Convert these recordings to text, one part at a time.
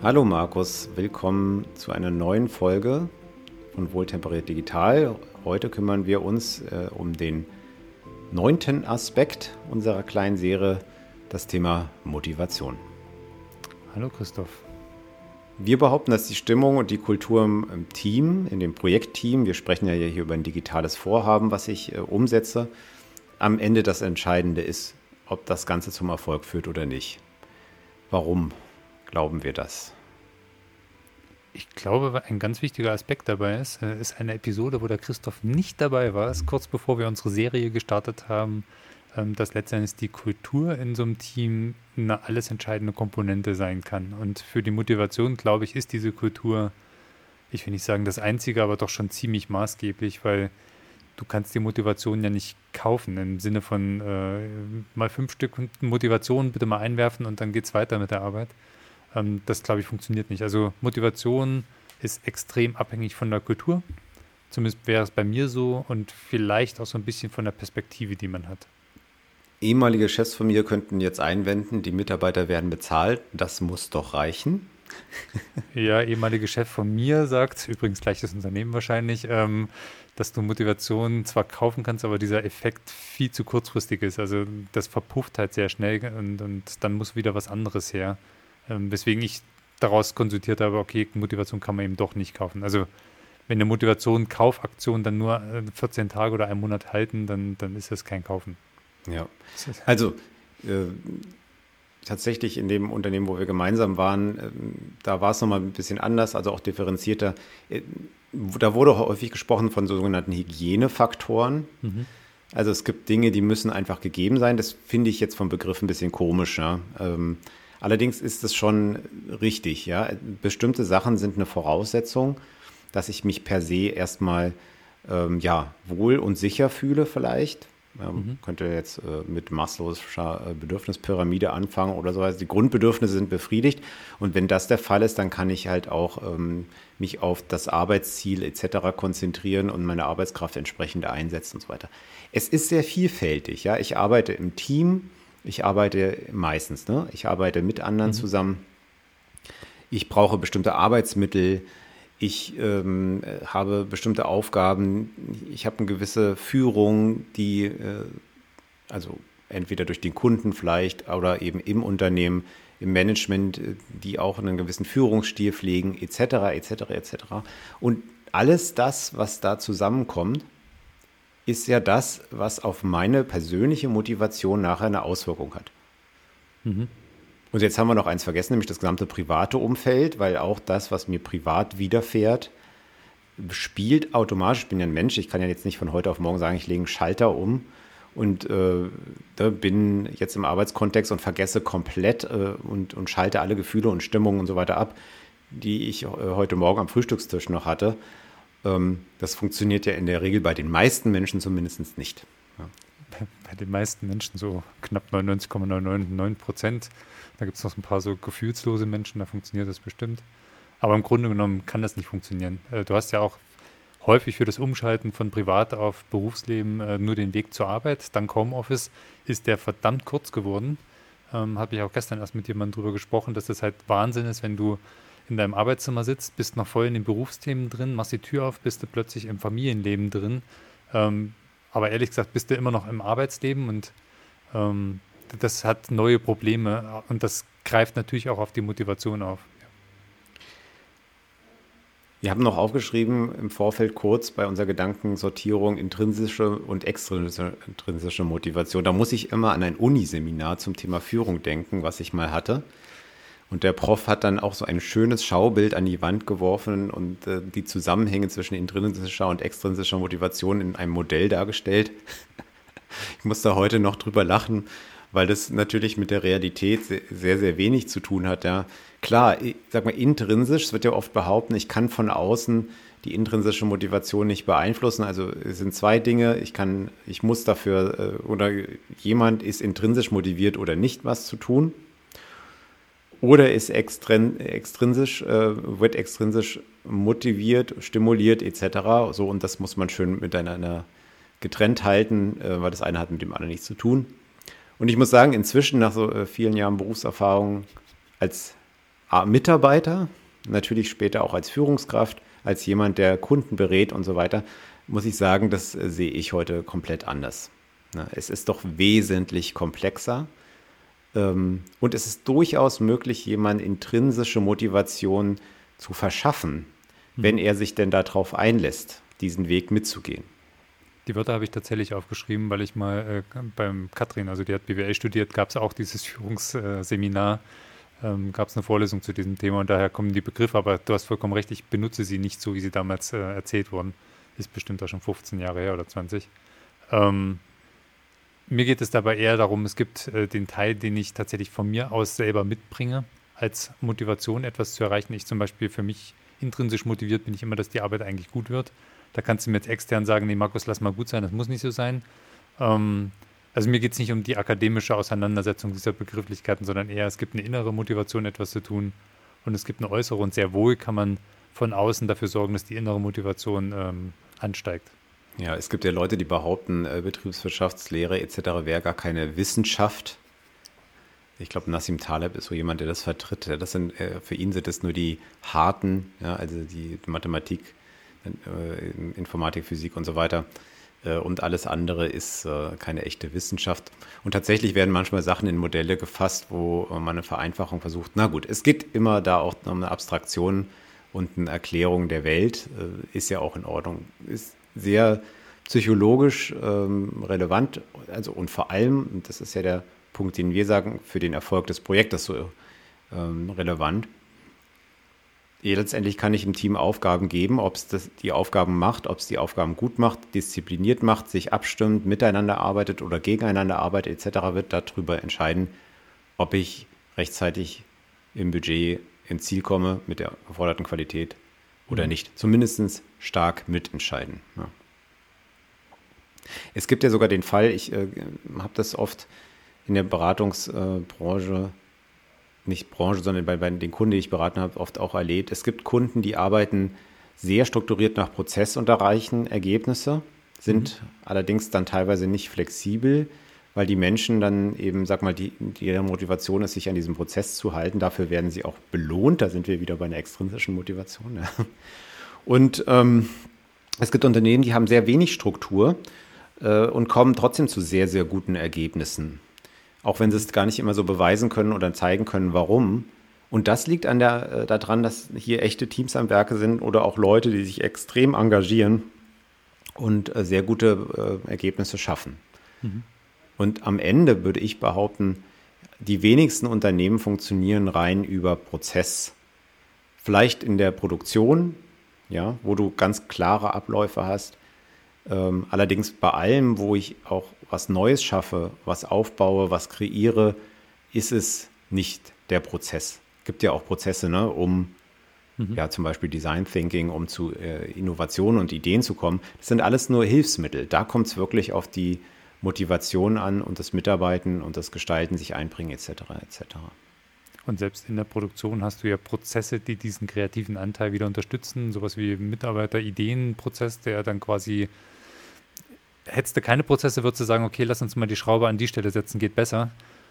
Hallo Markus, willkommen zu einer neuen Folge von Wohltemperiert Digital. Heute kümmern wir uns äh, um den neunten Aspekt unserer kleinen Serie, das Thema Motivation. Hallo Christoph. Wir behaupten, dass die Stimmung und die Kultur im Team, in dem Projektteam, wir sprechen ja hier über ein digitales Vorhaben, was ich äh, umsetze, am Ende das Entscheidende ist, ob das Ganze zum Erfolg führt oder nicht. Warum glauben wir das? Ich glaube, ein ganz wichtiger Aspekt dabei ist, äh, ist eine Episode, wo der Christoph nicht dabei war, ist kurz bevor wir unsere Serie gestartet haben, ähm, dass letztendlich die Kultur in so einem Team eine alles entscheidende Komponente sein kann. Und für die Motivation, glaube ich, ist diese Kultur, ich will nicht sagen das Einzige, aber doch schon ziemlich maßgeblich, weil du kannst die Motivation ja nicht kaufen im Sinne von äh, mal fünf Stück Motivation bitte mal einwerfen und dann geht es weiter mit der Arbeit. Ähm, das, glaube ich, funktioniert nicht. Also Motivation ist extrem abhängig von der Kultur. Zumindest wäre es bei mir so und vielleicht auch so ein bisschen von der Perspektive, die man hat. Ehemalige Chefs von mir könnten jetzt einwenden, die Mitarbeiter werden bezahlt, das muss doch reichen. ja, ehemalige Chef von mir sagt, übrigens gleiches Unternehmen wahrscheinlich, ähm, dass du Motivation zwar kaufen kannst, aber dieser Effekt viel zu kurzfristig ist. Also das verpufft halt sehr schnell und, und dann muss wieder was anderes her. Ähm, weswegen ich daraus konsultiert habe, okay, Motivation kann man eben doch nicht kaufen. Also wenn eine Motivation Kaufaktion dann nur 14 äh, Tage oder einen Monat halten, dann, dann ist das kein Kaufen. Ja, also äh, tatsächlich in dem Unternehmen, wo wir gemeinsam waren, äh, da war es nochmal ein bisschen anders, also auch differenzierter. Äh, da wurde häufig gesprochen von sogenannten Hygienefaktoren. Mhm. Also es gibt Dinge, die müssen einfach gegeben sein. Das finde ich jetzt vom Begriff ein bisschen komisch. Ja? Ähm, Allerdings ist es schon richtig, ja. Bestimmte Sachen sind eine Voraussetzung, dass ich mich per se erstmal ähm, ja, wohl und sicher fühle, vielleicht. Man mhm. könnte jetzt äh, mit Maslow'scher äh, Bedürfnispyramide anfangen oder so. Also die Grundbedürfnisse sind befriedigt. Und wenn das der Fall ist, dann kann ich halt auch ähm, mich auf das Arbeitsziel etc. konzentrieren und meine Arbeitskraft entsprechend einsetzen und so weiter. Es ist sehr vielfältig. Ja, ich arbeite im Team. Ich arbeite meistens, ne? Ich arbeite mit anderen mhm. zusammen. Ich brauche bestimmte Arbeitsmittel. Ich ähm, habe bestimmte Aufgaben. Ich habe eine gewisse Führung, die äh, also entweder durch den Kunden vielleicht oder eben im Unternehmen, im Management, äh, die auch einen gewissen Führungsstil pflegen, etc., etc., etc. Und alles das, was da zusammenkommt, ist ja das, was auf meine persönliche Motivation nachher eine Auswirkung hat. Mhm. Und jetzt haben wir noch eins vergessen, nämlich das gesamte private Umfeld, weil auch das, was mir privat widerfährt, spielt automatisch. Ich bin ja ein Mensch, ich kann ja jetzt nicht von heute auf morgen sagen, ich lege einen Schalter um und äh, bin jetzt im Arbeitskontext und vergesse komplett äh, und, und schalte alle Gefühle und Stimmungen und so weiter ab, die ich äh, heute Morgen am Frühstückstisch noch hatte. Ähm, das funktioniert ja in der Regel bei den meisten Menschen zumindest nicht. Ja. Bei den meisten Menschen so knapp 99,999 Prozent. Da gibt es noch ein paar so gefühlslose Menschen, da funktioniert das bestimmt. Aber im Grunde genommen kann das nicht funktionieren. Äh, du hast ja auch häufig für das Umschalten von Privat auf Berufsleben äh, nur den Weg zur Arbeit. Dank Homeoffice ist der verdammt kurz geworden. Ähm, Habe ich auch gestern erst mit jemandem drüber gesprochen, dass das halt Wahnsinn ist, wenn du in deinem Arbeitszimmer sitzt, bist noch voll in den Berufsthemen drin, machst die Tür auf, bist du plötzlich im Familienleben drin. Ähm, aber ehrlich gesagt bist du immer noch im Arbeitsleben und ähm, das hat neue Probleme und das greift natürlich auch auf die Motivation auf. Wir haben noch aufgeschrieben im Vorfeld kurz bei unserer Gedankensortierung intrinsische und extrinsische Motivation. Da muss ich immer an ein Uniseminar zum Thema Führung denken, was ich mal hatte. Und der Prof hat dann auch so ein schönes Schaubild an die Wand geworfen und äh, die Zusammenhänge zwischen intrinsischer und extrinsischer Motivation in einem Modell dargestellt. ich muss da heute noch drüber lachen, weil das natürlich mit der Realität sehr, sehr wenig zu tun hat. Ja. Klar, ich sag mal, intrinsisch, es wird ja oft behaupten, ich kann von außen die intrinsische Motivation nicht beeinflussen. Also es sind zwei Dinge. Ich kann, ich muss dafür, äh, oder jemand ist intrinsisch motiviert oder nicht, was zu tun. Oder ist extrin, extrinsisch, äh, wird extrinsisch motiviert, stimuliert, etc. So, und das muss man schön miteinander getrennt halten, äh, weil das eine hat mit dem anderen nichts zu tun. Und ich muss sagen, inzwischen nach so vielen Jahren Berufserfahrung als Mitarbeiter, natürlich später auch als Führungskraft, als jemand, der Kunden berät und so weiter, muss ich sagen, das äh, sehe ich heute komplett anders. Es ist doch wesentlich komplexer und es ist durchaus möglich, jemand intrinsische Motivation zu verschaffen, mhm. wenn er sich denn darauf einlässt, diesen Weg mitzugehen. Die Wörter habe ich tatsächlich aufgeschrieben, weil ich mal äh, beim Katrin, also die hat BWL studiert, gab es auch dieses Führungsseminar ähm, gab es eine Vorlesung zu diesem Thema und daher kommen die Begriffe, aber du hast vollkommen recht, ich benutze sie nicht so, wie sie damals äh, erzählt wurden. Ist bestimmt auch schon 15 Jahre her oder 20. Ähm, mir geht es dabei eher darum, es gibt äh, den Teil, den ich tatsächlich von mir aus selber mitbringe, als Motivation etwas zu erreichen. Ich zum Beispiel für mich intrinsisch motiviert bin ich immer, dass die Arbeit eigentlich gut wird. Da kannst du mir jetzt extern sagen, nee, Markus, lass mal gut sein, das muss nicht so sein. Ähm, also mir geht es nicht um die akademische Auseinandersetzung dieser Begrifflichkeiten, sondern eher, es gibt eine innere Motivation, etwas zu tun und es gibt eine äußere und sehr wohl kann man von außen dafür sorgen, dass die innere Motivation ähm, ansteigt. Ja, es gibt ja Leute, die behaupten, äh, Betriebswirtschaftslehre etc. wäre gar keine Wissenschaft. Ich glaube, Nassim Taleb ist so jemand, der das vertritt. Das sind, äh, für ihn sind es nur die harten, ja, also die Mathematik, äh, Informatik, Physik und so weiter, und alles andere ist keine echte Wissenschaft. Und tatsächlich werden manchmal Sachen in Modelle gefasst, wo man eine Vereinfachung versucht. Na gut, es geht immer da auch um eine Abstraktion und eine Erklärung der Welt, ist ja auch in Ordnung. Ist sehr psychologisch ähm, relevant, also und vor allem, und das ist ja der Punkt, den wir sagen, für den Erfolg des Projektes so ähm, relevant, letztendlich kann ich im Team Aufgaben geben, ob es die Aufgaben macht, ob es die Aufgaben gut macht, diszipliniert macht, sich abstimmt, miteinander arbeitet oder gegeneinander arbeitet etc., wird darüber entscheiden, ob ich rechtzeitig im Budget ins Ziel komme mit der erforderten Qualität oder mhm. nicht. Zumindest stark mitentscheiden. Ja. Es gibt ja sogar den Fall, ich äh, habe das oft in der Beratungsbranche nicht Branche, sondern bei, bei den Kunden, die ich beraten habe, oft auch erlebt. Es gibt Kunden, die arbeiten sehr strukturiert nach Prozess und erreichen Ergebnisse, sind mhm. allerdings dann teilweise nicht flexibel, weil die Menschen dann eben, sag mal, die, die ihre Motivation ist, sich an diesem Prozess zu halten. Dafür werden sie auch belohnt. Da sind wir wieder bei einer extrinsischen Motivation. Ja. Und ähm, es gibt Unternehmen, die haben sehr wenig Struktur äh, und kommen trotzdem zu sehr, sehr guten Ergebnissen auch wenn sie es gar nicht immer so beweisen können oder zeigen können, warum. Und das liegt an der, äh, daran, dass hier echte Teams am Werke sind oder auch Leute, die sich extrem engagieren und äh, sehr gute äh, Ergebnisse schaffen. Mhm. Und am Ende würde ich behaupten, die wenigsten Unternehmen funktionieren rein über Prozess. Vielleicht in der Produktion, ja, wo du ganz klare Abläufe hast. Ähm, allerdings bei allem, wo ich auch was Neues schaffe, was aufbaue, was kreiere, ist es nicht der Prozess. Es gibt ja auch Prozesse, ne, um mhm. ja zum Beispiel Design Thinking, um zu äh, Innovationen und Ideen zu kommen. Das sind alles nur Hilfsmittel. Da kommt es wirklich auf die Motivation an und das Mitarbeiten und das Gestalten, sich einbringen etc. etc. Und selbst in der Produktion hast du ja Prozesse, die diesen kreativen Anteil wieder unterstützen, sowas wie Mitarbeiter-Ideenprozess, der dann quasi hättest du keine Prozesse, würdest du sagen, okay, lass uns mal die Schraube an die Stelle setzen, geht besser.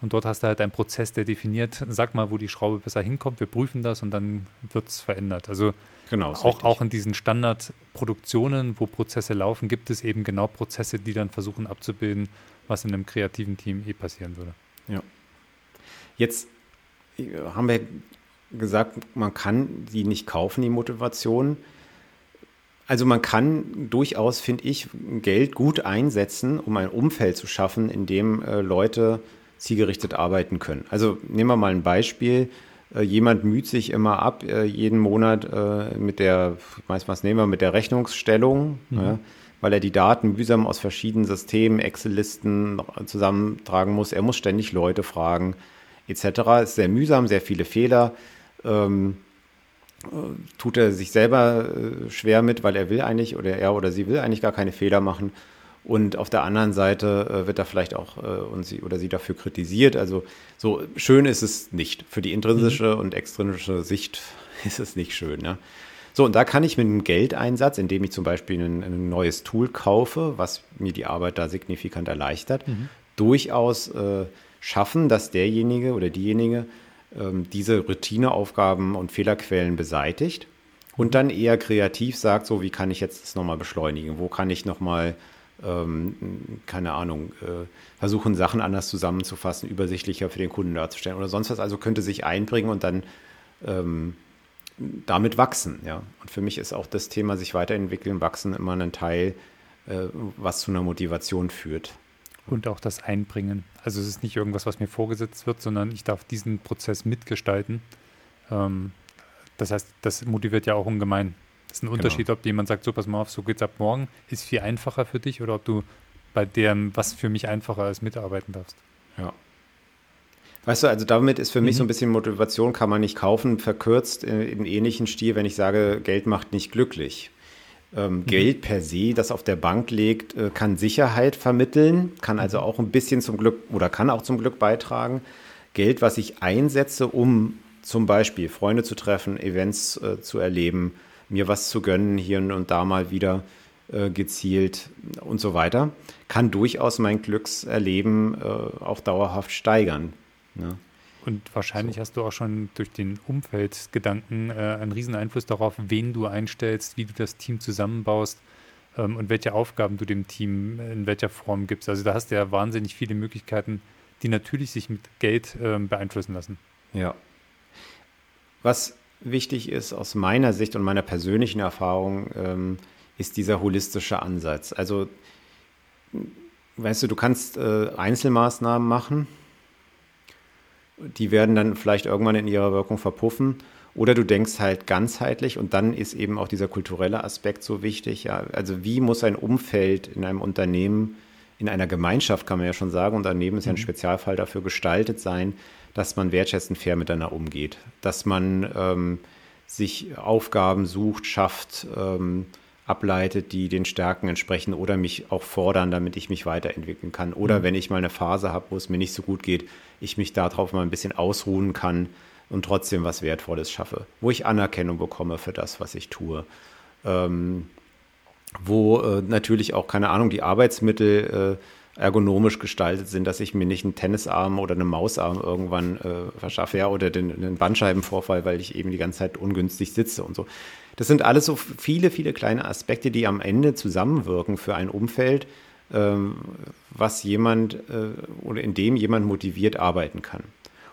Und dort hast du halt einen Prozess, der definiert, sag mal, wo die Schraube besser hinkommt, wir prüfen das und dann wird es verändert. Also genau, auch, auch in diesen Standardproduktionen, wo Prozesse laufen, gibt es eben genau Prozesse, die dann versuchen abzubilden, was in einem kreativen Team eh passieren würde. Ja. Jetzt haben wir gesagt, man kann die nicht kaufen, die Motivation. Also man kann durchaus, finde ich, Geld gut einsetzen, um ein Umfeld zu schaffen, in dem äh, Leute zielgerichtet arbeiten können. Also nehmen wir mal ein Beispiel. Äh, jemand müht sich immer ab, äh, jeden Monat äh, mit der, weiß was nehmen wir, mit der Rechnungsstellung. Mhm. Ja. weil er die Daten mühsam aus verschiedenen Systemen, Excel-Listen zusammentragen muss. Er muss ständig Leute fragen, etc. Ist sehr mühsam, sehr viele Fehler. Ähm, äh, tut er sich selber äh, schwer mit, weil er will eigentlich oder er oder sie will eigentlich gar keine Fehler machen. Und auf der anderen Seite äh, wird er vielleicht auch und sie oder sie dafür kritisiert. Also so schön ist es nicht. Für die intrinsische mhm. und extrinsische Sicht ist es nicht schön. Ja? So, und da kann ich mit einem Geldeinsatz, indem ich zum Beispiel ein, ein neues Tool kaufe, was mir die Arbeit da signifikant erleichtert, mhm. durchaus äh, schaffen, dass derjenige oder diejenige ähm, diese Routineaufgaben und Fehlerquellen beseitigt und dann eher kreativ sagt, so wie kann ich jetzt das nochmal beschleunigen, wo kann ich nochmal, ähm, keine Ahnung, äh, versuchen, Sachen anders zusammenzufassen, übersichtlicher für den Kunden darzustellen oder sonst was. Also könnte sich einbringen und dann ähm, damit wachsen. Ja. Und für mich ist auch das Thema sich weiterentwickeln, wachsen immer ein Teil, äh, was zu einer Motivation führt. Und auch das Einbringen. Also es ist nicht irgendwas, was mir vorgesetzt wird, sondern ich darf diesen Prozess mitgestalten. Ähm, das heißt, das motiviert ja auch ungemein. Das ist ein genau. Unterschied, genau. ob jemand sagt, so pass mal auf, so geht's ab morgen, ist viel einfacher für dich oder ob du bei dem, was für mich einfacher ist, mitarbeiten darfst. Ja, Weißt du, also damit ist für mhm. mich so ein mhm. bisschen Motivation, kann man nicht kaufen, verkürzt in, in ähnlichen Stil, wenn ich sage, Geld macht nicht glücklich. Ähm, mhm. Geld per se, das auf der Bank liegt, äh, kann Sicherheit vermitteln, kann also mhm. auch ein bisschen zum Glück oder kann auch zum Glück beitragen. Geld, was ich einsetze, um zum Beispiel Freunde zu treffen, Events äh, zu erleben, mir was zu gönnen, hier und da mal wieder äh, gezielt und so weiter, kann durchaus mein Glückserleben äh, auch dauerhaft steigern. Ne? Und wahrscheinlich so. hast du auch schon durch den Umfeldgedanken äh, einen riesen Einfluss darauf, wen du einstellst, wie du das Team zusammenbaust ähm, und welche Aufgaben du dem Team in welcher Form gibst. Also da hast du ja wahnsinnig viele Möglichkeiten, die natürlich sich mit Geld ähm, beeinflussen lassen. Ja. Was wichtig ist aus meiner Sicht und meiner persönlichen Erfahrung, ähm, ist dieser holistische Ansatz. Also, weißt du, du kannst äh, Einzelmaßnahmen machen, die werden dann vielleicht irgendwann in ihrer Wirkung verpuffen. Oder du denkst halt ganzheitlich und dann ist eben auch dieser kulturelle Aspekt so wichtig. Ja, also wie muss ein Umfeld in einem Unternehmen, in einer Gemeinschaft kann man ja schon sagen, Unternehmen ist ja ein mhm. Spezialfall dafür gestaltet sein, dass man wertschätzend fair miteinander umgeht, dass man ähm, sich Aufgaben sucht, schafft, ähm, ableitet, die den Stärken entsprechen oder mich auch fordern, damit ich mich weiterentwickeln kann. Oder mhm. wenn ich mal eine Phase habe, wo es mir nicht so gut geht, ich mich darauf mal ein bisschen ausruhen kann und trotzdem was Wertvolles schaffe, wo ich Anerkennung bekomme für das, was ich tue. Ähm, wo äh, natürlich auch, keine Ahnung, die Arbeitsmittel äh, ergonomisch gestaltet sind, dass ich mir nicht einen Tennisarm oder einen Mausarm irgendwann äh, verschaffe, ja, oder den, den Bandscheibenvorfall, weil ich eben die ganze Zeit ungünstig sitze und so. Das sind alles so viele, viele kleine Aspekte, die am Ende zusammenwirken für ein Umfeld, ähm, was jemand äh, oder in dem jemand motiviert arbeiten kann.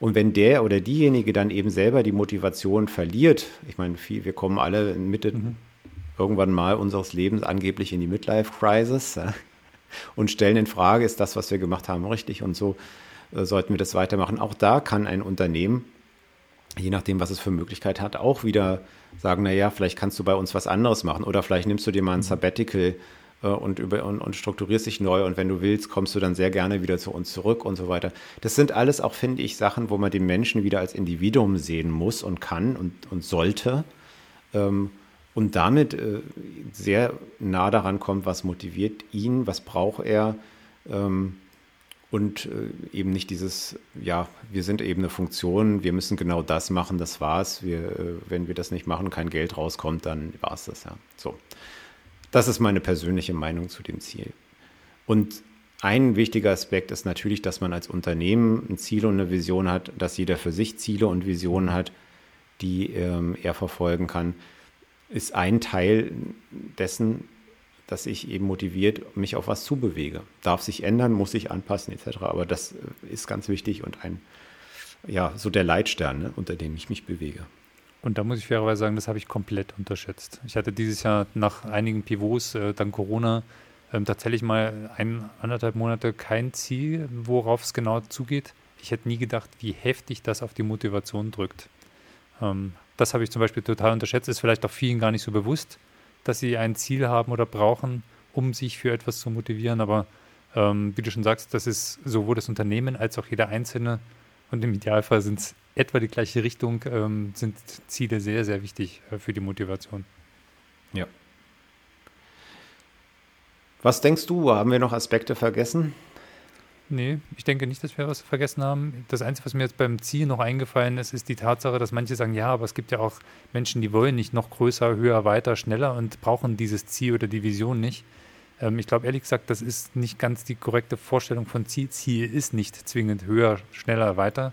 Und wenn der oder diejenige dann eben selber die Motivation verliert, ich meine, viel, wir kommen alle in Mitte mhm. irgendwann mal unseres Lebens angeblich in die Midlife-Crisis ja, und stellen in Frage, ist das, was wir gemacht haben, richtig und so äh, sollten wir das weitermachen. Auch da kann ein Unternehmen, je nachdem, was es für Möglichkeit hat, auch wieder sagen, naja, vielleicht kannst du bei uns was anderes machen oder vielleicht nimmst du dir mal ein. Sabbatical äh, und, über, und, und strukturierst dich neu und wenn du willst, kommst du dann sehr gerne wieder zu uns zurück und so weiter. Das sind alles auch, finde ich, Sachen, wo man den Menschen wieder als Individuum sehen muss und kann und, und sollte ähm, und damit äh, sehr nah daran kommt, was motiviert ihn, was braucht er ähm, und äh, eben nicht dieses, ja, wir sind eben eine Funktion, wir müssen genau das machen, das war's. Wir, äh, wenn wir das nicht machen, kein Geld rauskommt, dann war es das ja. So. Das ist meine persönliche Meinung zu dem Ziel. Und ein wichtiger Aspekt ist natürlich, dass man als Unternehmen ein Ziel und eine Vision hat, dass jeder für sich Ziele und Visionen hat, die ähm, er verfolgen kann, ist ein Teil dessen, dass ich eben motiviert mich auf was zubewege. Darf sich ändern, muss sich anpassen etc. Aber das ist ganz wichtig und ein, ja, so der Leitstern, ne, unter dem ich mich bewege. Und da muss ich fairerweise sagen, das habe ich komplett unterschätzt. Ich hatte dieses Jahr nach einigen Pivots, äh, dank Corona, ähm, tatsächlich mal ein, anderthalb Monate kein Ziel, worauf es genau zugeht. Ich hätte nie gedacht, wie heftig das auf die Motivation drückt. Ähm, das habe ich zum Beispiel total unterschätzt, ist vielleicht auch vielen gar nicht so bewusst dass sie ein Ziel haben oder brauchen um sich für etwas zu motivieren. Aber ähm, wie du schon sagst, das ist sowohl das Unternehmen als auch jeder Einzelne. Und im Idealfall sind es etwa die gleiche Richtung, ähm, sind Ziele sehr, sehr wichtig äh, für die Motivation. Ja. Was denkst du, haben wir noch Aspekte vergessen? Nee, ich denke nicht, dass wir was vergessen haben. Das Einzige, was mir jetzt beim Ziel noch eingefallen ist, ist die Tatsache, dass manche sagen, ja, aber es gibt ja auch Menschen, die wollen nicht noch größer, höher, weiter, schneller und brauchen dieses Ziel oder die Vision nicht. Ähm, ich glaube, ehrlich gesagt, das ist nicht ganz die korrekte Vorstellung von Ziel. Ziel ist nicht zwingend höher, schneller, weiter,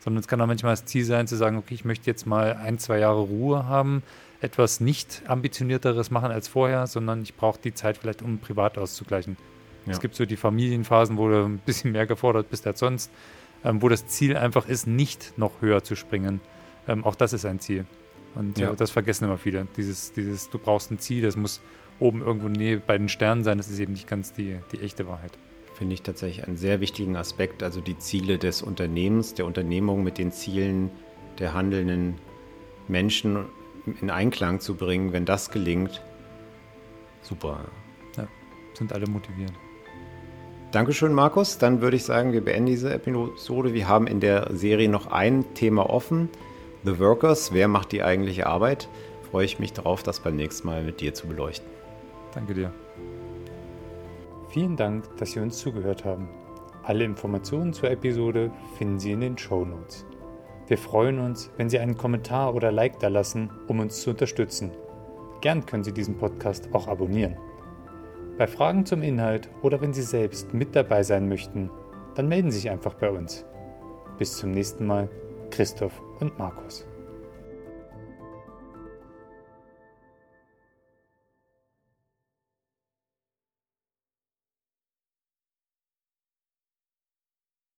sondern es kann auch manchmal das Ziel sein, zu sagen, okay, ich möchte jetzt mal ein, zwei Jahre Ruhe haben, etwas nicht ambitionierteres machen als vorher, sondern ich brauche die Zeit vielleicht, um privat auszugleichen. Ja. Es gibt so die Familienphasen, wo du ein bisschen mehr gefordert bist als sonst, ähm, wo das Ziel einfach ist, nicht noch höher zu springen. Ähm, auch das ist ein Ziel. Und ja. äh, das vergessen immer viele. Dieses, dieses, du brauchst ein Ziel, das muss oben irgendwo Nähe bei den Sternen sein, das ist eben nicht ganz die, die echte Wahrheit. Finde ich tatsächlich einen sehr wichtigen Aspekt, also die Ziele des Unternehmens, der Unternehmung mit den Zielen der handelnden Menschen in Einklang zu bringen. Wenn das gelingt, super. Ja, sind alle motiviert. Dankeschön, Markus. Dann würde ich sagen, wir beenden diese Episode. Wir haben in der Serie noch ein Thema offen. The Workers. Wer macht die eigentliche Arbeit? Freue ich mich darauf, das beim nächsten Mal mit dir zu beleuchten. Danke dir. Vielen Dank, dass Sie uns zugehört haben. Alle Informationen zur Episode finden Sie in den Show Notes. Wir freuen uns, wenn Sie einen Kommentar oder Like da lassen, um uns zu unterstützen. Gern können Sie diesen Podcast auch abonnieren. Bei Fragen zum Inhalt oder wenn Sie selbst mit dabei sein möchten, dann melden Sie sich einfach bei uns. Bis zum nächsten Mal, Christoph und Markus.